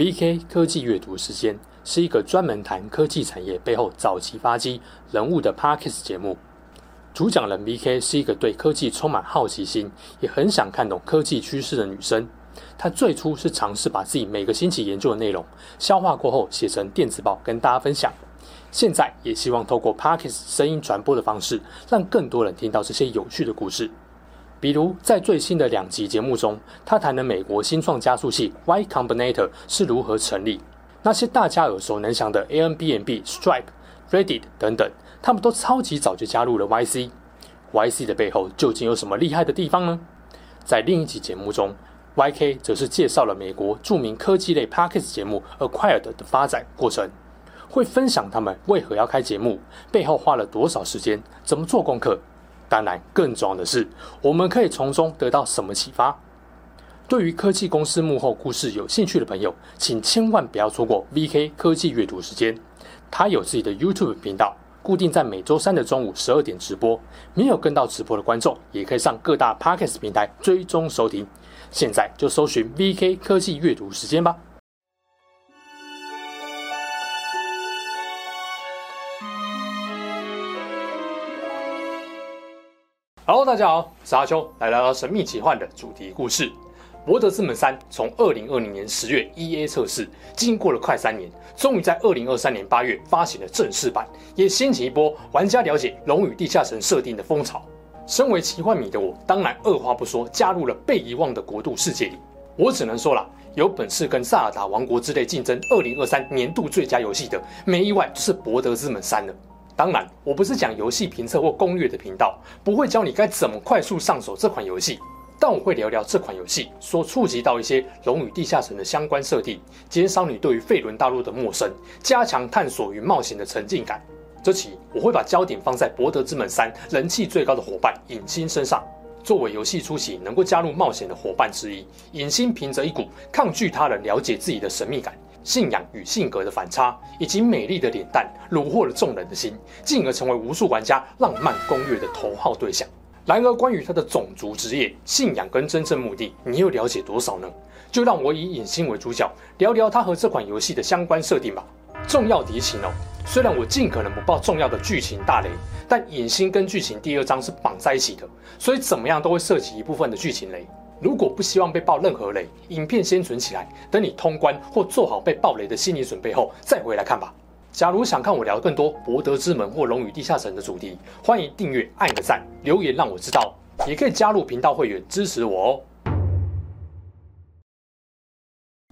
VK 科技阅读时间是一个专门谈科技产业背后早期发迹人物的 Podcast 节目。主讲人 VK 是一个对科技充满好奇心，也很想看懂科技趋势的女生。她最初是尝试把自己每个星期研究的内容消化过后写成电子报跟大家分享。现在也希望透过 Podcast 声音传播的方式，让更多人听到这些有趣的故事。比如在最新的两集节目中，他谈了美国新创加速器 Y Combinator 是如何成立，那些大家耳熟能详的 Airbnb、Stripe、Reddit 等等，他们都超级早就加入了 YC。YC 的背后究竟有什么厉害的地方呢？在另一集节目中，YK 则是介绍了美国著名科技类 Podcast 节目 Acquired 的发展过程，会分享他们为何要开节目，背后花了多少时间，怎么做功课。当然，更重要的是，我们可以从中得到什么启发？对于科技公司幕后故事有兴趣的朋友，请千万不要错过 VK 科技阅读时间。他有自己的 YouTube 频道，固定在每周三的中午十二点直播。没有跟到直播的观众，也可以上各大 Podcast 平台追踪收听。现在就搜寻 VK 科技阅读时间吧。哈喽大家好，我是阿秋，来聊聊神秘奇幻的主题故事《博德之门三》。从二零二零年十月 EA 测试，经过了快三年，终于在二零二三年八月发行了正式版，也掀起一波玩家了解《龙与地下城》设定的风潮。身为奇幻迷的我，当然二话不说加入了被遗忘的国度世界里。我只能说了，有本事跟《萨尔达王国之类》竞争二零二三年度最佳游戏的，没意外就是《博德之门三》了。当然，我不是讲游戏评测或攻略的频道，不会教你该怎么快速上手这款游戏。但我会聊聊这款游戏所触及到一些《龙与地下城》的相关设定，减少你对于费伦大陆的陌生，加强探索与冒险的沉浸感。这期我会把焦点放在《博德之门三》人气最高的伙伴影星身上。作为游戏初期能够加入冒险的伙伴之一，影星凭着一股抗拒他人了解自己的神秘感。信仰与性格的反差，以及美丽的脸蛋，虏获了众人的心，进而成为无数玩家浪漫攻略的头号对象。然而，关于他的种族、职业、信仰跟真正目的，你又了解多少呢？就让我以影星为主角，聊聊他和这款游戏的相关设定吧。重要提醒哦，虽然我尽可能不爆重要的剧情大雷，但影星跟剧情第二章是绑在一起的，所以怎么样都会涉及一部分的剧情雷。如果不希望被爆任何雷，影片先存起来，等你通关或做好被爆雷的心理准备后再回来看吧。假如想看我聊更多《博德之门》或《龙与地下城》的主题，欢迎订阅、按个赞、留言让我知道，也可以加入频道会员支持我哦。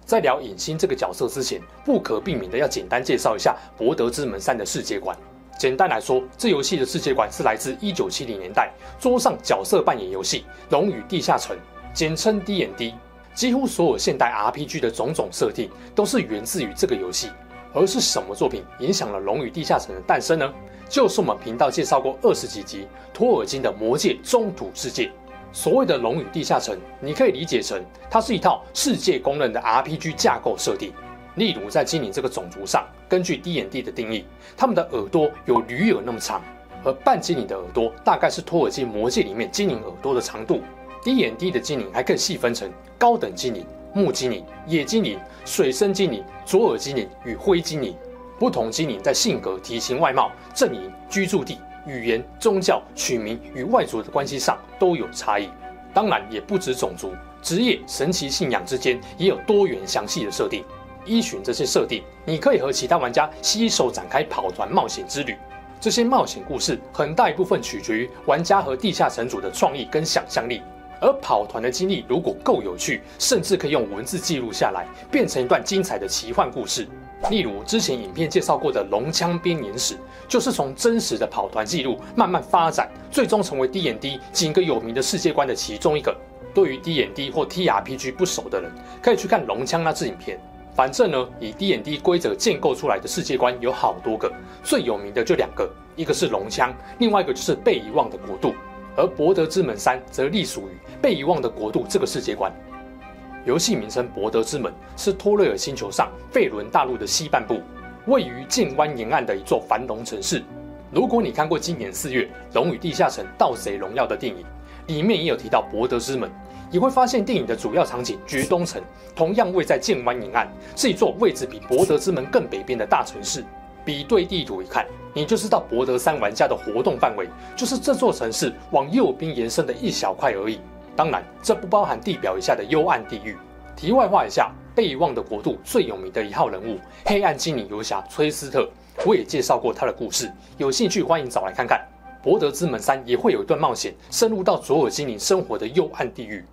在聊影星这个角色之前，不可避免的要简单介绍一下《博德之门三》的世界观。简单来说，这游戏的世界观是来自一九七零年代桌上角色扮演游戏《龙与地下城》。简称 D&D，几乎所有现代 RPG 的种种设定都是源自于这个游戏。而是什么作品影响了《龙与地下城》的诞生呢？就是我们频道介绍过二十几集托尔金的《魔戒：中土世界》。所谓的《龙与地下城》，你可以理解成它是一套世界公认的 RPG 架构设定。例如，在精灵这个种族上，根据 D&D 的定义，他们的耳朵有驴耳那么长，而半精灵的耳朵大概是托尔金魔戒里面精灵耳朵的长度。低眼低的精灵还更细分成高等精灵、木精灵、野精灵、水生精灵、左耳精灵与灰精灵。不同精灵在性格、体型、外貌、阵营、居住地、语言、宗教、取名与外族的关系上都有差异。当然，也不止种族、职业、神奇信仰之间也有多元详细的设定。依循这些设定，你可以和其他玩家携手展开跑团冒险之旅。这些冒险故事很大一部分取决于玩家和地下城主的创意跟想象力。而跑团的经历如果够有趣，甚至可以用文字记录下来，变成一段精彩的奇幻故事。例如之前影片介绍过的《龙枪编年史》，就是从真实的跑团记录慢慢发展，最终成为 D&D 几个有名的世界观的其中一个。对于 D&D 或 TRPG 不熟的人，可以去看《龙枪》那支影片。反正呢，以 D&D 规则建构出来的世界观有好多个，最有名的就两个，一个是龙枪，另外一个就是被遗忘的国度。而《博德之门三》则隶属于被遗忘的国度这个世界观。游戏名称《博德之门》是托瑞尔星球上费伦大陆的西半部，位于剑湾沿岸的一座繁荣城市。如果你看过今年四月《龙与地下城：盗贼荣耀》的电影，里面也有提到博德之门，也会发现电影的主要场景绝东城同样位在剑湾沿岸，是一座位置比博德之门更北边的大城市。比对地图一看，你就知道博德三玩家的活动范围就是这座城市往右边延伸的一小块而已。当然，这不包含地表以下的幽暗地域。题外话一下，被遗忘的国度最有名的一号人物——黑暗精灵游侠崔斯特，我也介绍过他的故事，有兴趣欢迎找来看看。博德之门三也会有一段冒险，深入到左耳精灵生活的幽暗地狱。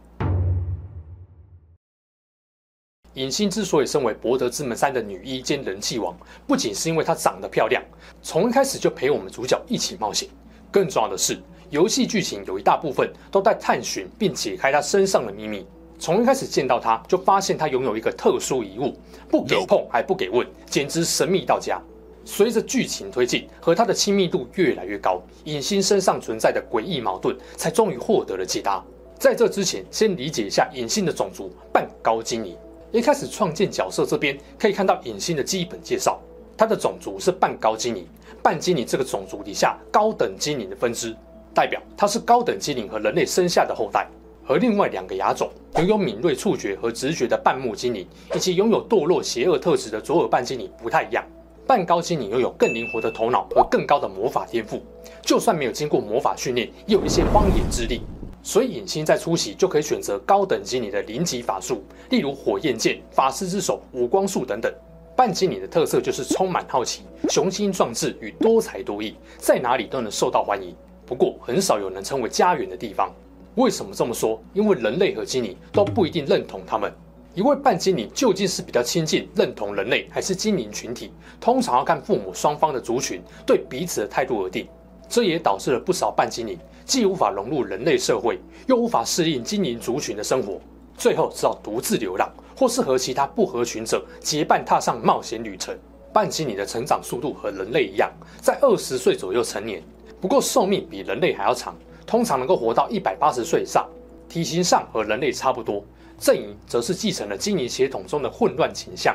影星之所以身为博德之门三的女一兼人气王，不仅是因为她长得漂亮，从一开始就陪我们主角一起冒险，更重要的是，游戏剧情有一大部分都在探寻并解开她身上的秘密。从一开始见到她，就发现她拥有一个特殊遗物，不给碰还不给问，简直神秘到家。随着剧情推进，和她的亲密度越来越高，影星身上存在的诡异矛盾才终于获得了解答。在这之前，先理解一下影星的种族——半高精灵。一开始创建角色这边可以看到影星的基本介绍，他的种族是半高精灵。半精灵这个种族底下高等精灵的分支，代表他是高等精灵和人类生下的后代。和另外两个亚种拥有敏锐触觉和直觉的半目精灵，以及拥有堕落邪恶特质的左耳半精灵不太一样。半高精灵拥有更灵活的头脑和更高的魔法天赋，就算没有经过魔法训练，也有一些荒野之力。所以影星在初期就可以选择高等精灵的零级法术，例如火焰剑、法师之手、五光束等等。半精灵的特色就是充满好奇、雄心壮志与多才多艺，在哪里都能受到欢迎。不过很少有能称为家园的地方。为什么这么说？因为人类和精灵都不一定认同他们。一位半精灵究竟是比较亲近、认同人类，还是精灵群体？通常要看父母双方的族群对彼此的态度而定。这也导致了不少半精灵既无法融入人类社会，又无法适应精灵族群的生活，最后只好独自流浪，或是和其他不合群者结伴踏上冒险旅程。半精灵的成长速度和人类一样，在二十岁左右成年，不过寿命比人类还要长。通常能够活到一百八十岁以上，体型上和人类差不多。阵营则是继承了精灵血统中的混乱倾向。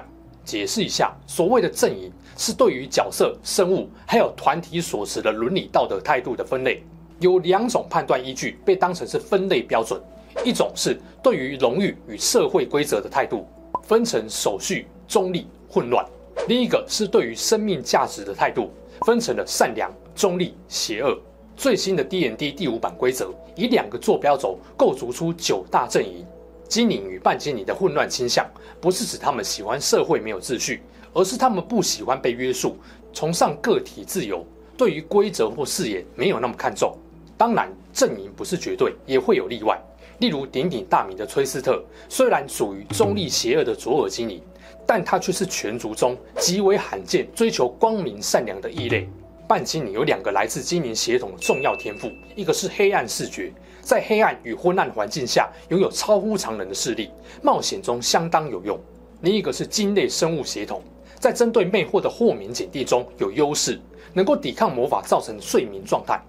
解释一下，所谓的阵营是对于角色、生物还有团体所持的伦理道德态度的分类。有两种判断依据被当成是分类标准：一种是对于荣誉与社会规则的态度，分成守序、中立、混乱；另一个是对于生命价值的态度，分成了善良、中立、邪恶。最新的 DND 第五版规则以两个坐标轴构筑出九大阵营。精灵与半精灵的混乱倾向，不是指他们喜欢社会没有秩序，而是他们不喜欢被约束，崇尚个体自由，对于规则或誓言没有那么看重。当然，阵营不是绝对，也会有例外。例如鼎鼎大名的崔斯特，虽然属于中立邪恶的卓尔精灵，但他却是全族中极为罕见、追求光明善良的异类。半精灵有两个来自精灵血统的重要天赋，一个是黑暗视觉，在黑暗与昏暗环境下拥有超乎常人的视力，冒险中相当有用；另一个是鲸类生物协同，在针对魅惑的豁免检定中有优势，能够抵抗魔法造成的睡眠状态。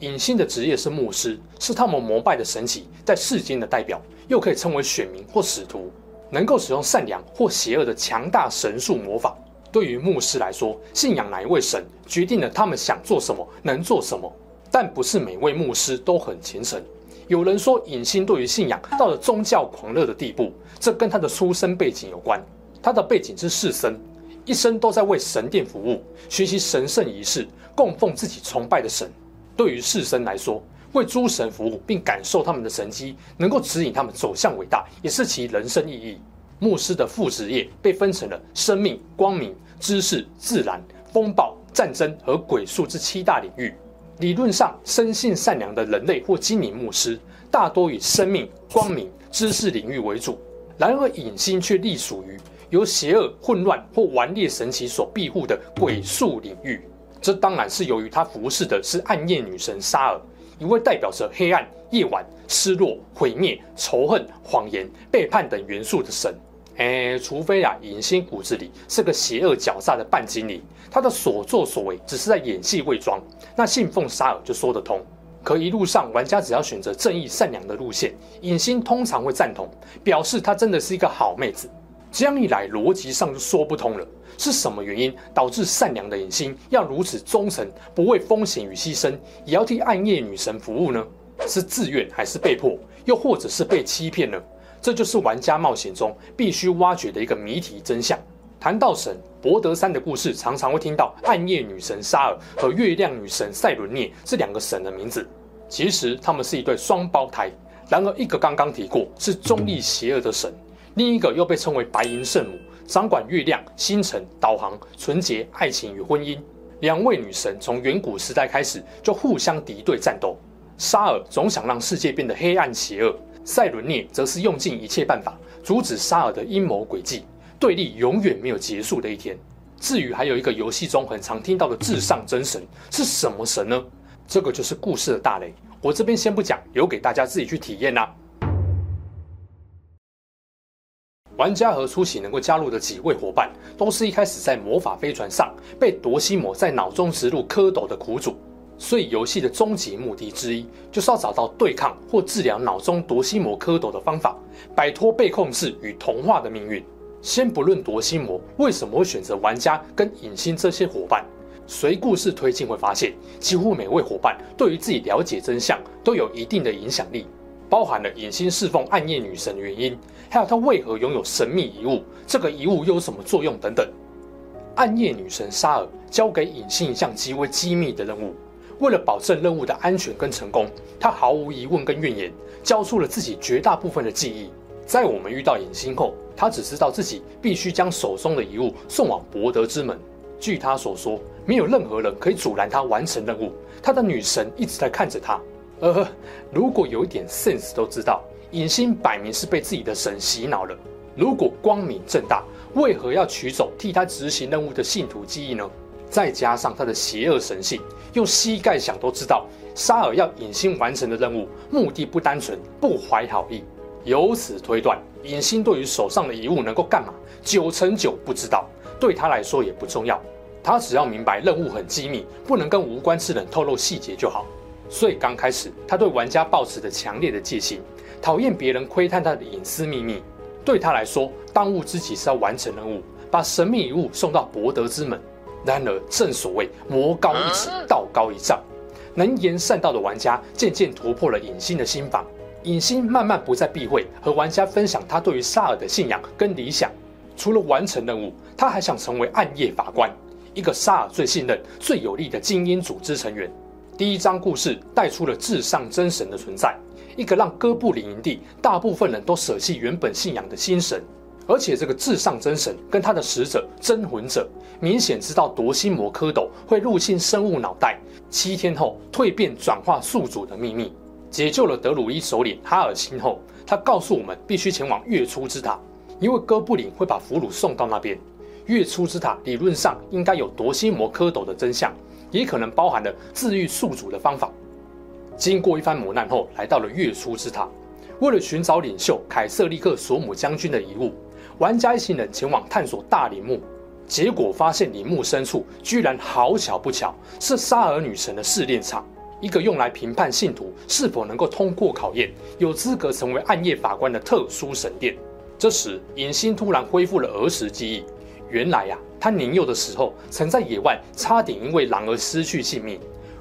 影星的职业是牧师，是他们膜拜的神奇在世间的代表，又可以称为选民或使徒，能够使用善良或邪恶的强大神术魔法。对于牧师来说，信仰哪一位神，决定了他们想做什么，能做什么。但不是每位牧师都很虔诚。有人说，影星对于信仰到了宗教狂热的地步，这跟他的出生背景有关。他的背景是士绅，一生都在为神殿服务，学习神圣仪式，供奉自己崇拜的神。对于士绅来说，为诸神服务并感受他们的神迹，能够指引他们走向伟大，也是其人生意义。牧师的副职业被分成了生命、光明。知识、自然、风暴、战争和鬼术这七大领域。理论上，生性善良的人类或精灵牧师大多以生命、光明、知识领域为主。然而，影星却隶属于由邪恶、混乱或顽劣神奇所庇护的鬼术领域。这当然是由于他服侍的是暗夜女神莎尔，一位代表着黑暗、夜晚、失落、毁灭、仇恨、谎言、背叛等元素的神。哎，除非啊，影星骨子里是个邪恶狡诈的半精灵，他的所作所为只是在演戏伪装，那信奉沙尔就说得通。可一路上，玩家只要选择正义善良的路线，影星通常会赞同，表示她真的是一个好妹子。这样一来，逻辑上就说不通了。是什么原因导致善良的影星要如此忠诚，不畏风险与牺牲，也要替暗夜女神服务呢？是自愿还是被迫，又或者是被欺骗呢？这就是玩家冒险中必须挖掘的一个谜题真相。谈到神，博德山的故事常常会听到暗夜女神沙尔和月亮女神赛伦涅这两个神的名字。其实他们是一对双胞胎。然而，一个刚刚提过是中立邪恶的神，另一个又被称为白银圣母，掌管月亮、星辰、导航、纯洁、爱情与婚姻。两位女神从远古时代开始就互相敌对战斗。沙尔总想让世界变得黑暗邪恶，赛伦涅则是用尽一切办法阻止沙尔的阴谋诡计。对立永远没有结束的一天。至于还有一个游戏中很常听到的至上真神是什么神呢？这个就是故事的大雷。我这边先不讲，留给大家自己去体验啦。玩家和初期能够加入的几位伙伴，都是一开始在魔法飞船上被夺心魔在脑中植入蝌蚪的苦主。所以游戏的终极目的之一，就是要找到对抗或治疗脑中夺心魔蝌蚪的方法，摆脱被控制与同化的命运。先不论夺心魔为什么会选择玩家跟影星这些伙伴，随故事推进会发现，几乎每位伙伴对于自己了解真相都有一定的影响力，包含了影星侍奉暗夜女神的原因，还有她为何拥有神秘遗物，这个遗物又有什么作用等等。暗夜女神沙尔交给影星一项极为机密的任务，为了保证任务的安全跟成功，她毫无疑问跟怨言，交出了自己绝大部分的记忆。在我们遇到影星后，他只知道自己必须将手中的遗物送往博德之门。据他所说，没有任何人可以阻拦他完成任务。他的女神一直在看着他。呃，如果有一点 sense 都知道，影星摆明是被自己的神洗脑了。如果光明正大，为何要取走替他执行任务的信徒记忆呢？再加上他的邪恶神性，用膝盖想都知道，沙尔要影星完成的任务目的不单纯，不怀好意。由此推断，影星对于手上的遗物能够干嘛？九成九不知道，对他来说也不重要。他只要明白任务很机密，不能跟无关之人透露细节就好。所以刚开始，他对玩家抱持着强烈的戒心，讨厌别人窥探他的隐私秘密。对他来说，当务之急是要完成任务，把神秘遗物送到博德之门。然而，正所谓魔高一尺，道高一丈，能言善道的玩家渐渐突破了影星的心防。影星慢慢不再避讳和玩家分享他对于沙尔的信仰跟理想。除了完成任务，他还想成为暗夜法官，一个沙尔最信任、最有力的精英组织成员。第一章故事带出了至上真神的存在，一个让哥布林营地大部分人都舍弃原本信仰的新神。而且这个至上真神跟他的使者真魂者，明显知道夺心魔蝌蚪会入侵生物脑袋，七天后蜕变转化宿主的秘密。解救了德鲁伊首领哈尔辛后，他告诉我们必须前往月初之塔，因为哥布林会把俘虏送到那边。月初之塔理论上应该有夺心魔蝌蚪的真相，也可能包含了治愈宿主的方法。经过一番磨难后，来到了月初之塔，为了寻找领袖凯瑟利克索姆将军的遗物，玩家一行人前往探索大陵墓，结果发现陵墓深处居然好巧不巧是沙尔女神的试炼场。一个用来评判信徒是否能够通过考验、有资格成为暗夜法官的特殊神殿。这时，影星突然恢复了儿时记忆。原来呀、啊，他年幼的时候曾在野外差点因为狼而失去性命，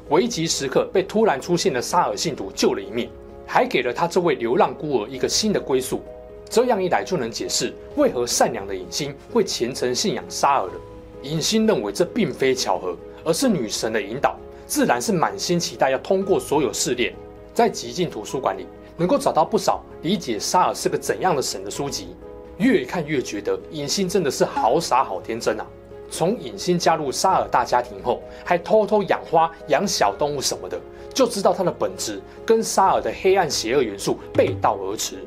危急时刻被突然出现的沙尔信徒救了一命，还给了他这位流浪孤儿一个新的归宿。这样一来，就能解释为何善良的影星会虔诚信仰沙尔了。影星认为这并非巧合，而是女神的引导。自然是满心期待要通过所有试炼，在极境图书馆里能够找到不少理解沙尔是个怎样的神的书籍，越看越觉得影星真的是好傻好天真啊！从影星加入沙尔大家庭后，还偷偷养花、养小动物什么的，就知道他的本质跟沙尔的黑暗邪恶元素背道而驰。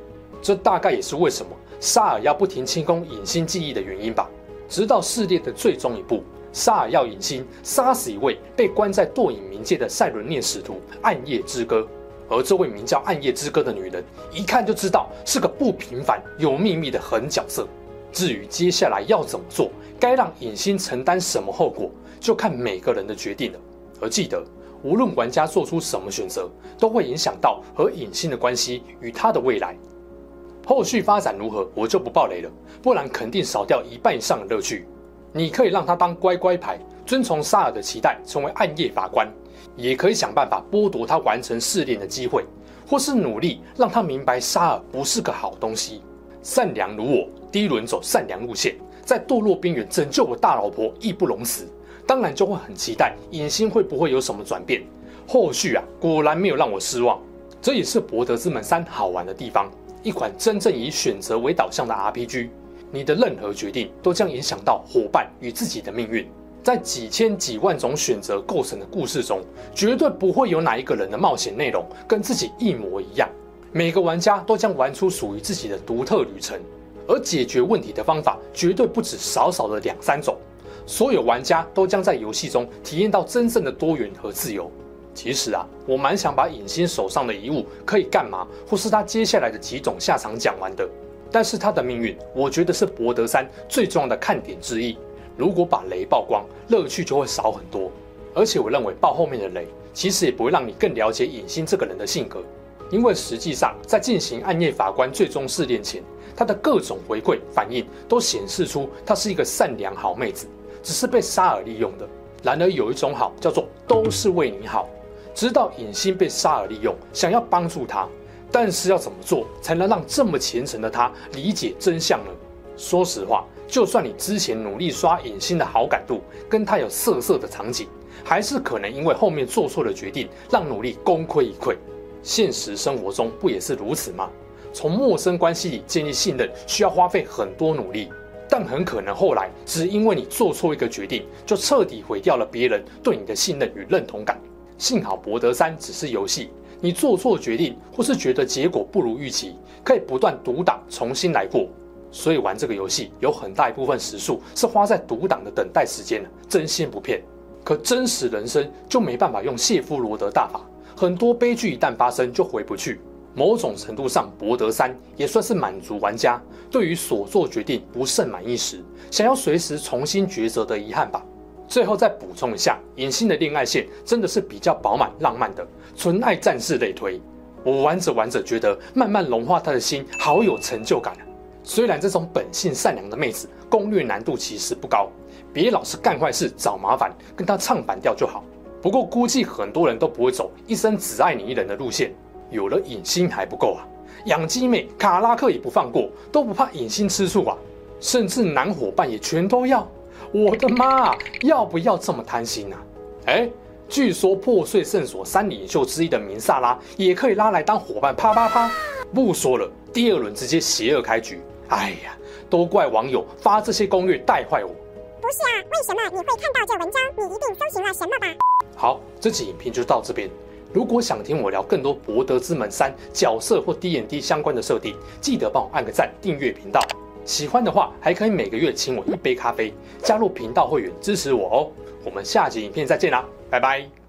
这大概也是为什么沙尔要不停清空影星记忆的原因吧。直到试炼的最终一步。沙尔要影星杀死一位被关在堕影冥界的赛伦涅使徒暗夜之歌，而这位名叫暗夜之歌的女人，一看就知道是个不平凡、有秘密的狠角色。至于接下来要怎么做，该让影星承担什么后果，就看每个人的决定了。而记得，无论玩家做出什么选择，都会影响到和影星的关系与他的未来。后续发展如何，我就不爆雷了，不然肯定少掉一半以上的乐趣。你可以让他当乖乖牌，遵从沙尔的期待，成为暗夜法官；也可以想办法剥夺他完成试炼的机会，或是努力让他明白沙尔不是个好东西。善良如我，第一轮走善良路线，在堕落边缘拯救我大老婆，义不容辞。当然就会很期待影星会不会有什么转变。后续啊，果然没有让我失望。这也是《博德之门三》好玩的地方，一款真正以选择为导向的 RPG。你的任何决定都将影响到伙伴与自己的命运。在几千几万种选择构成的故事中，绝对不会有哪一个人的冒险内容跟自己一模一样。每个玩家都将玩出属于自己的独特旅程，而解决问题的方法绝对不止少少的两三种。所有玩家都将在游戏中体验到真正的多元和自由。其实啊，我蛮想把影星手上的遗物可以干嘛，或是他接下来的几种下场讲完的。但是他的命运，我觉得是博德三最重要的看点之一。如果把雷曝光，乐趣就会少很多。而且我认为爆后面的雷，其实也不会让你更了解尹星这个人的性格，因为实际上在进行暗夜法官最终试炼前，他的各种回馈反应都显示出他是一个善良好妹子，只是被沙尔利用的。然而有一种好叫做都是为你好，知道影星被沙尔利用，想要帮助他。但是要怎么做才能让这么虔诚的他理解真相呢？说实话，就算你之前努力刷影星的好感度，跟他有色色的场景，还是可能因为后面做错了决定，让努力功亏一篑。现实生活中不也是如此吗？从陌生关系里建立信任，需要花费很多努力，但很可能后来只因为你做错一个决定，就彻底毁掉了别人对你的信任与认同感。幸好博德三只是游戏。你做错决定，或是觉得结果不如预期，可以不断读档重新来过。所以玩这个游戏有很大一部分时数是花在读档的等待时间，真心不骗。可真实人生就没办法用谢夫罗德大法，很多悲剧一旦发生就回不去。某种程度上，博德三也算是满足玩家对于所做决定不甚满意时，想要随时重新抉择的遗憾吧。最后再补充一下，影星的恋爱线真的是比较饱满浪漫的，纯爱战士类推。我玩着玩着觉得慢慢融化他的心，好有成就感啊！虽然这种本性善良的妹子攻略难度其实不高，别老是干坏事找麻烦，跟她唱反调就好。不过估计很多人都不会走一生只爱你一人的路线，有了影星还不够啊，养鸡妹卡拉克也不放过，都不怕影星吃醋啊，甚至男伙伴也全都要。我的妈，要不要这么贪心啊？哎，据说破碎圣所三领袖之一的明萨拉也可以拉来当伙伴，啪啪啪！不说了，第二轮直接邪恶开局。哎呀，都怪网友发这些攻略带坏我。不是啊，为什么你会看到这文章？你一定搜寻了什么吧？好，这期影片就到这边。如果想听我聊更多《博德之门三》角色或 D&D 相关的设定，记得帮我按个赞，订阅频道。喜欢的话，还可以每个月请我一杯咖啡，加入频道会员支持我哦。我们下集影片再见啦，拜拜。